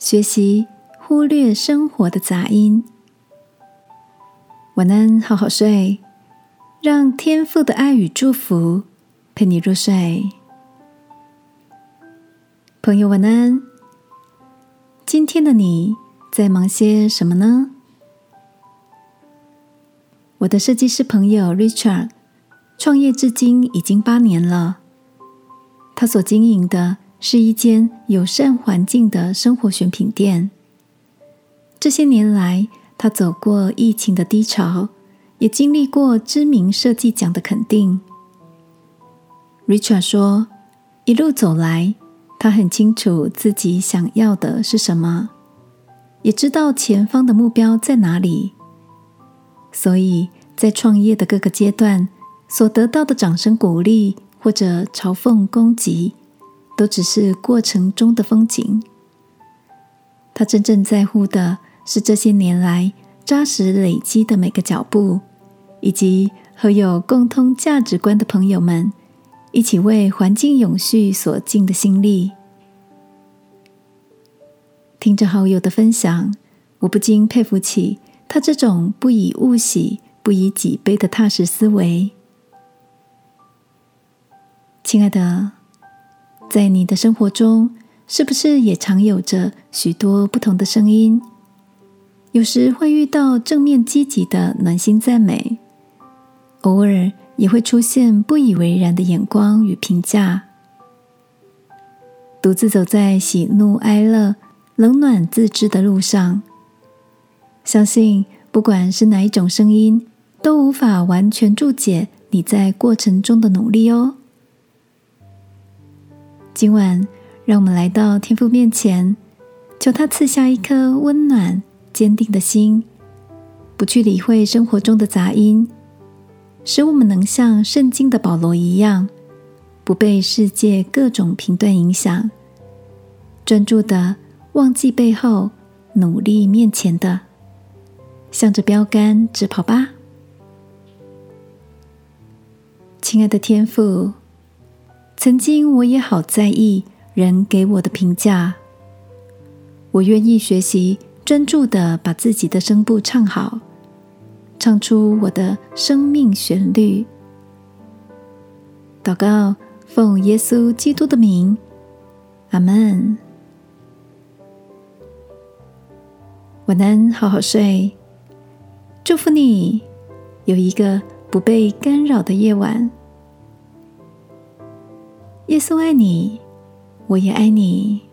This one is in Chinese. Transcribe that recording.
学习忽略生活的杂音。晚安，好好睡，让天赋的爱与祝福陪你入睡。朋友，晚安。今天的你在忙些什么呢？我的设计师朋友 Richard 创业至今已经八年了，他所经营的。是一间友善环境的生活选品店。这些年来，他走过疫情的低潮，也经历过知名设计奖的肯定。Richard 说：“一路走来，他很清楚自己想要的是什么，也知道前方的目标在哪里。所以在创业的各个阶段，所得到的掌声鼓励或者嘲讽攻击。”都只是过程中的风景。他真正在乎的是这些年来扎实累积的每个脚步，以及和有共通价值观的朋友们一起为环境永续所尽的心力。听着好友的分享，我不禁佩服起他这种不以物喜、不以己悲的踏实思维。亲爱的。在你的生活中，是不是也常有着许多不同的声音？有时会遇到正面积极的暖心赞美，偶尔也会出现不以为然的眼光与评价。独自走在喜怒哀乐、冷暖自知的路上，相信不管是哪一种声音，都无法完全注解你在过程中的努力哦。今晚，让我们来到天父面前，求他赐下一颗温暖、坚定的心，不去理会生活中的杂音，使我们能像圣经的保罗一样，不被世界各种评断影响，专注的忘记背后，努力面前的，向着标杆直跑吧，亲爱的天父。曾经我也好在意人给我的评价，我愿意学习专注的把自己的声部唱好，唱出我的生命旋律。祷告，奉耶稣基督的名，阿门。晚安，好好睡，祝福你有一个不被干扰的夜晚。耶稣爱你，我也爱你。